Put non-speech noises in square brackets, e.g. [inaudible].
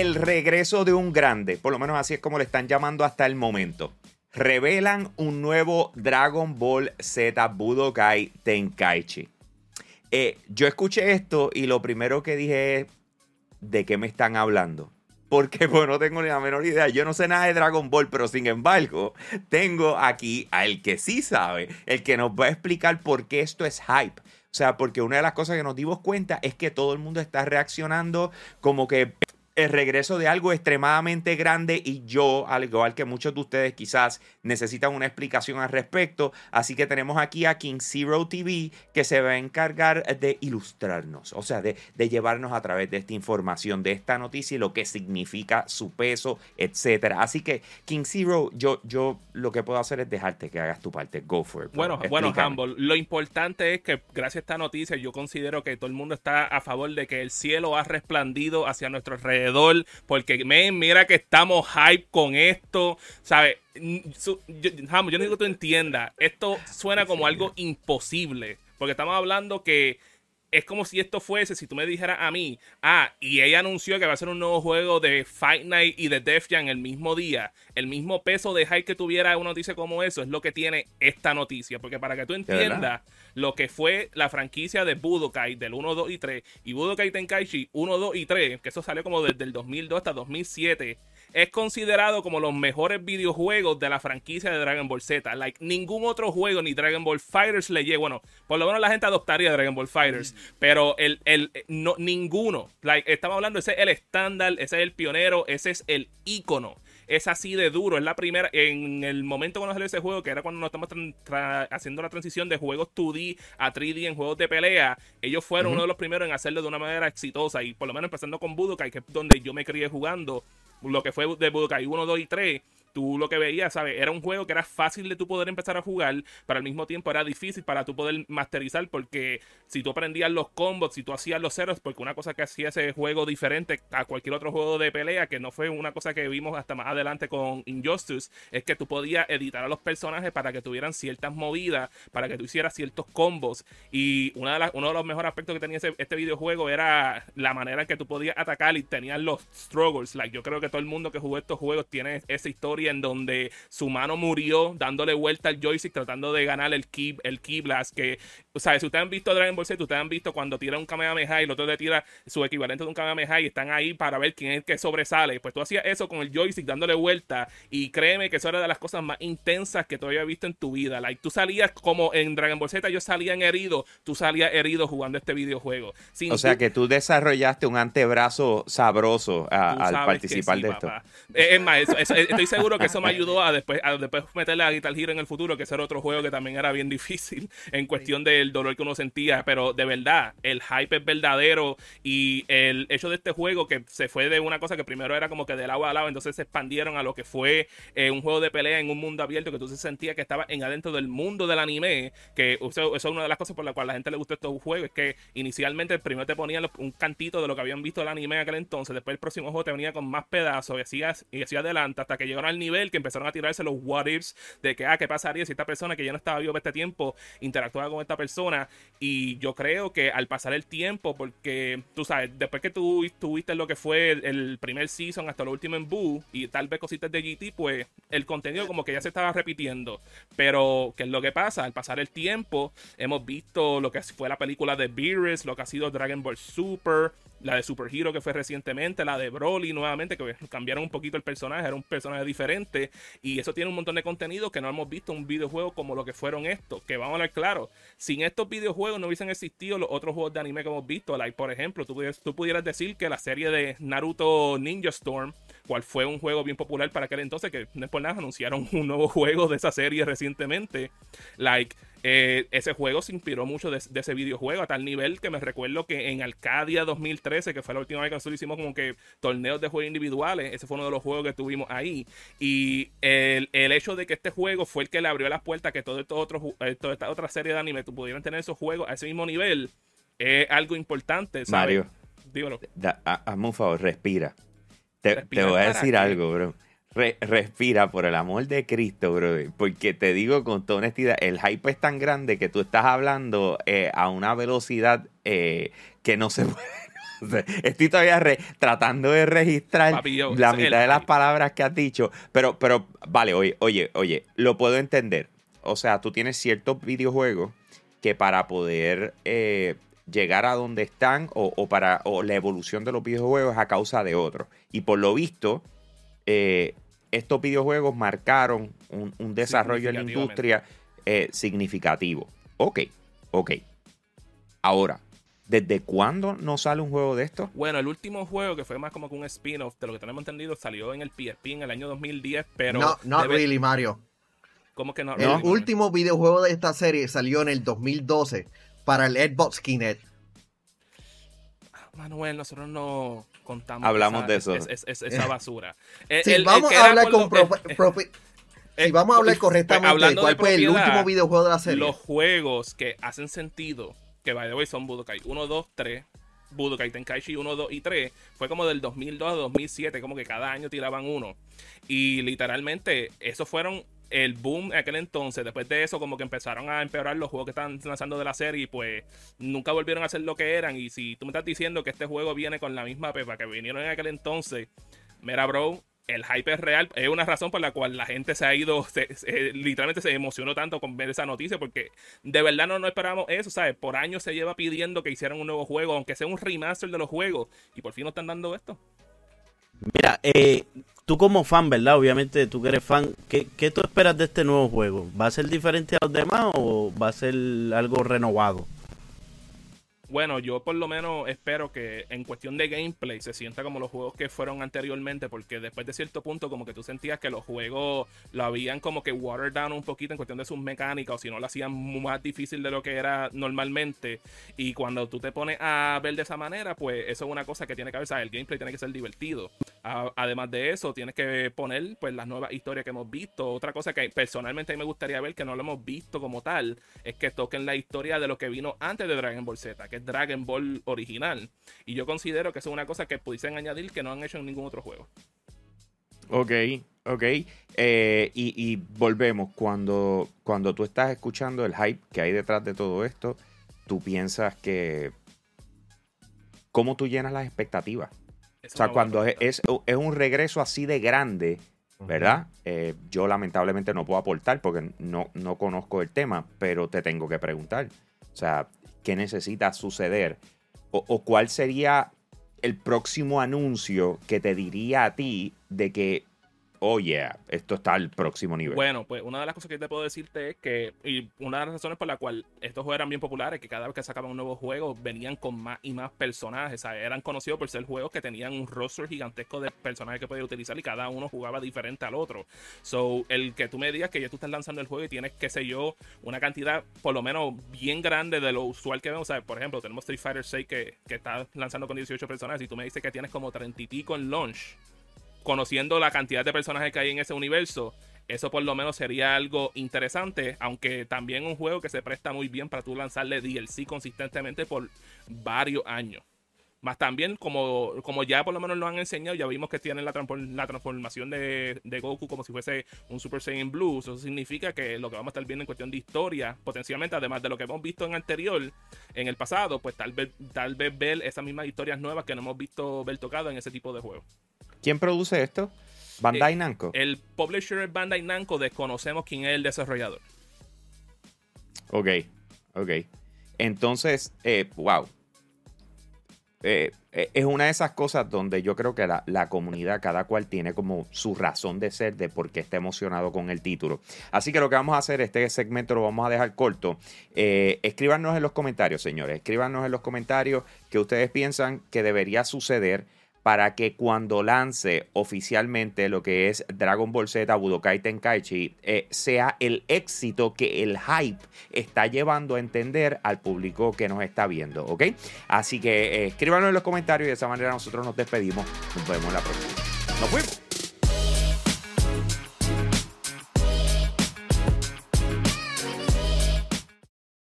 el regreso de un grande, por lo menos así es como le están llamando hasta el momento. Revelan un nuevo Dragon Ball Z Budokai Tenkaichi. Eh, yo escuché esto y lo primero que dije es, ¿de qué me están hablando? Porque [laughs] pues, no tengo ni la menor idea. Yo no sé nada de Dragon Ball, pero sin embargo, tengo aquí al que sí sabe, el que nos va a explicar por qué esto es hype. O sea, porque una de las cosas que nos dimos cuenta es que todo el mundo está reaccionando como que el regreso de algo extremadamente grande y yo, al igual que muchos de ustedes quizás necesitan una explicación al respecto, así que tenemos aquí a King Zero TV que se va a encargar de ilustrarnos, o sea, de, llevarnos a través de esta información, de esta noticia y lo que significa su peso, etcétera. Así que King Zero, yo, yo lo que puedo hacer es dejarte que hagas tu parte. Go for it. Bueno, bueno, Humble, lo importante es que gracias a esta noticia yo considero que todo el mundo está a favor de que el cielo ha resplandido hacia nuestros porque mira que estamos hype con esto, ¿sabes? Yo, yo, no digo que tú entiendas, esto suena como algo imposible, porque estamos hablando que es como si esto fuese, si tú me dijeras a mí, ah, y ella anunció que va a ser un nuevo juego de Fight Night y de Def Jam el mismo día, el mismo peso de hype que tuviera una noticia como eso es lo que tiene esta noticia, porque para que tú entiendas lo que fue la franquicia de Budokai del 1, 2 y 3 y Budokai Tenkaichi 1, 2 y 3, que eso salió como desde el 2002 hasta 2007 es considerado como los mejores videojuegos de la franquicia de Dragon Ball Z. Like, ningún otro juego ni Dragon Ball Fighters le llega. Bueno, por lo menos la gente adoptaría Dragon Ball Fighters, pero el, el, no, ninguno. Like, estamos hablando, ese es el estándar, ese es el pionero, ese es el icono es así de duro. Es la primera, en el momento cuando salió ese juego, que era cuando nos estamos haciendo la transición de juegos 2D a 3D en juegos de pelea, ellos fueron uno de los primeros en hacerlo de una manera exitosa. Y por lo menos empezando con Budokai, que es donde yo me crié jugando, lo que fue de Budokai 1, 2 y 3, tú lo que veías, ¿sabes? Era un juego que era fácil de tú poder empezar a jugar, pero al mismo tiempo era difícil para tú poder masterizar, porque si tú aprendías los combos, si tú hacías los ceros, porque una cosa que hacía ese juego diferente a cualquier otro juego de pelea, que no fue una cosa que vimos hasta más adelante con Injustice, es que tú podías editar a los personajes para que tuvieran ciertas movidas, para que tú hicieras ciertos combos. Y una de uno de los mejores aspectos que tenía este videojuego era la manera en que tú podías atacar y tenías los struggles. Like, yo creo que todo el mundo que jugó estos juegos tiene esa historia en donde su mano murió dándole vuelta al joystick tratando de ganar el key, el key blast. Que, o sea, si ustedes han visto Dragon Ball Z, ustedes han visto cuando tira un Kamehameha y el otro le tira su equivalente de un Kamehameha y están ahí para ver quién es el que sobresale. Pues tú hacías eso con el joystick dándole vuelta y créeme que eso era de las cosas más intensas que tú habías visto en tu vida. Like, tú salías como en Dragon Ball Z, yo salía herido, tú salías herido jugando este videojuego. o sea que tú desarrollaste un antebrazo sabroso al participar de esto. Es más, estoy seguro que eso me ayudó a después, a después meterle a Guitar Hero en el futuro, que ese era otro juego que también era bien difícil [laughs] en cuestión del dolor que uno sentía. Pero de verdad, el hype es verdadero y el hecho de este juego que se fue de una cosa que primero era como que del agua al agua, entonces se expandieron a lo que fue eh, un juego de pelea en un mundo abierto que tú se sentías que estaba en adentro del mundo del anime, que eso, es una de las cosas por las cuales a la gente le gustó estos juegos, es que inicialmente primero te ponían un cantito de lo que habían visto del anime en aquel entonces, después el próximo juego te venía con más pedazos y hacías y así adelante hasta que llegaron al nivel que empezaron a tirarse los what ifs de que, ah, ¿qué pasaría si esta persona que ya no estaba vivo este tiempo interactuaba con esta persona? Y yo creo que al pasar el tiempo, porque tú sabes, después que tú tuviste lo que fue el, primer season hasta lo último en Boo y tal vez cositas de GT, pues el contenido como que ya se estaba repitiendo. Pero, ¿qué es lo que pasa? Al pasar el tiempo, hemos visto lo que fue la película de Beerus, lo que ha sido Dragon Ball Super, la de Super Hero que fue recientemente, la de Broly nuevamente, que cambiaron un poquito el personaje, era un personaje diferente. Y eso tiene un montón de contenido que no hemos visto en un videojuego como lo que fueron estos. Que vamos a hablar claro, sin estos videojuegos no hubiesen existido los otros juegos de anime que hemos visto. Like, por ejemplo, tú pudieras, tú pudieras decir que la serie de Naruto Ninja Storm, cual fue un juego bien popular para aquel entonces, que no es por nada, anunciaron un nuevo [laughs] juego de esa serie recientemente. Like, eh, ese juego se inspiró mucho de, ese videojuego a tal nivel que me recuerdo que en Arcadia 2013, que fue la última vez que nosotros hicimos como que torneos de juegos individuales, ese fue uno de los juegos que tuvimos ahí. Y el, hecho de que este juego fue el que le abrió las puertas a que todo esto otro, eh, toda esta otra serie de anime pudieran tener esos juegos a ese mismo nivel, es algo importante. Mario, dímelo. hazme un favor, respira. Te, te voy a decir algo, bro respira por el amor de Cristo, brother. Porque te digo con toda honestidad, el hype es tan grande que tú estás hablando eh, a una velocidad eh, que no se [laughs] puede Estoy todavía tratando de registrar la mitad de las palabras que has dicho. Pero, pero, vale, oye, oye, oye, lo puedo entender. O sea, tú tienes ciertos videojuegos que para poder eh, llegar a donde están o, para la evolución de los videojuegos es a causa de otros. Y por lo visto, eh, estos videojuegos marcaron un, desarrollo en la industria eh, significativo. Ok, ok. Ahora, ¿Desde cuándo no sale un juego de esto? Bueno, el último juego que fue más como que un spin-off, de lo que tenemos entendido, salió en el PSP en el año 2010, pero... No, no really, Mario. ¿Cómo que no? El último videojuego de esta serie salió en el 2012 para el Xbox Kinect. Manuel, nosotros no contamos. Hablamos de eso. esa basura. Si vamos a hablar con si vamos a hablar correctamente cuál fue el último videojuego de la serie. Los juegos que hacen sentido, que by the way son Budokai 1, 2, 3, Budokai Tenkaichi 1, 2 y 3, fue como del 2002 a 2007, como que cada año tiraban uno. Y literalmente, esos fueron el boom en aquel entonces. Después de eso, como que empezaron a empeorar los juegos que están lanzando de la serie y pues nunca volvieron a ser lo que eran. Y si tú me estás diciendo que este juego viene con la misma pepa que vinieron en aquel entonces, mira, bro, el hype es real. Es una razón por la cual la gente se ha ido, literalmente se emocionó tanto con ver esa noticia, porque de verdad no, no esperábamos eso, ¿sabes? Por años se lleva pidiendo que hicieran un nuevo juego, aunque sea un remaster de los juegos, y por fin nos están dando esto. Mira, eh, tú como fan, ¿verdad? Obviamente tú que eres fan, ¿qué, ¿qué, tú esperas de este nuevo juego? ¿Va a ser diferente a los demás o va a ser algo renovado? Bueno, yo por lo menos espero que en cuestión de gameplay se sienta como los juegos que fueron anteriormente, porque después de cierto punto como que tú sentías que los juegos lo habían como que watered down un poquito en cuestión de sus mecánicas, o si no lo hacían más difícil de lo que era normalmente. Y cuando tú te pones a ver de esa manera, pues eso es una cosa que tiene que ver, el gameplay tiene que ser divertido. Además de eso, tienes que poner pues las nuevas historias que hemos visto. Otra cosa que personalmente me gustaría ver, que no lo hemos visto como tal, es que toquen la historia de lo que vino antes de Dragon Ball Z, que Dragon Ball original. Y yo considero que eso es una cosa que pudiesen añadir que no han hecho en ningún otro juego. Ok, ok. Eh, y, volvemos, cuando, cuando tú estás escuchando el hype que hay detrás de todo esto, tú piensas que... ¿Cómo tú llenas las expectativas? O sea, cuando es, es, un regreso así de grande, ¿verdad? Eh, yo lamentablemente no puedo aportar porque no, no conozco el tema, pero te tengo que preguntar. O sea, qué necesita suceder o, cuál sería el próximo anuncio que te diría a ti de que oh yeah, esto está al próximo nivel. Bueno, pues una de las cosas que te puedo decirte es que, y una de las razones por la cual estos juegos eran bien populares, que cada vez que sacaban un nuevo juego venían con más y más personajes, o sea, eran conocidos por ser juegos que tenían un roster gigantesco de personajes que podías utilizar y cada uno jugaba diferente al otro. So, el que tú me digas que ya tú estás lanzando el juego y tienes, qué sé yo, una cantidad por lo menos bien grande de lo usual que vemos, o sea, por ejemplo, tenemos Street Fighter 6 que, que está lanzando con 18 personajes y tú me dices que tienes como 30 y pico en launch conociendo la cantidad de personajes que hay en ese universo, eso por lo menos sería algo interesante, aunque también un juego que se presta muy bien para tú lanzarle DLC consistentemente por varios años. Más también, como, como ya por lo menos lo han enseñado, ya vimos que tienen la, la transformación de, Goku como si fuese un Super Saiyan Blue. Eso significa que lo que vamos a estar viendo en cuestión de historia, potencialmente, además de lo que hemos visto en anterior, en el pasado, pues tal vez, tal vez ver esas mismas historias nuevas que no hemos visto ver tocado en ese tipo de juegos. ¿Quién produce esto? Bandai eh, Namco. El publisher es Bandai Namco, desconocemos quién es el desarrollador. Ok, ok. Entonces, eh, wow. Eh, es una de esas cosas donde yo creo que la, comunidad, cada cual tiene como su razón de ser de por qué está emocionado con el título. Así que lo que vamos a hacer, este segmento lo vamos a dejar corto. escríbanos en los comentarios, señores. Escríbanos en los comentarios que ustedes piensan que debería suceder para que cuando lance oficialmente lo que es Dragon Ball Z Budokai Tenkaichi eh, sea el éxito que el hype está llevando a entender al público que nos está viendo, ¿ok? Así que eh, escríbanos en los comentarios y de esa manera nosotros nos despedimos. Nos vemos la próxima. Nos vemos.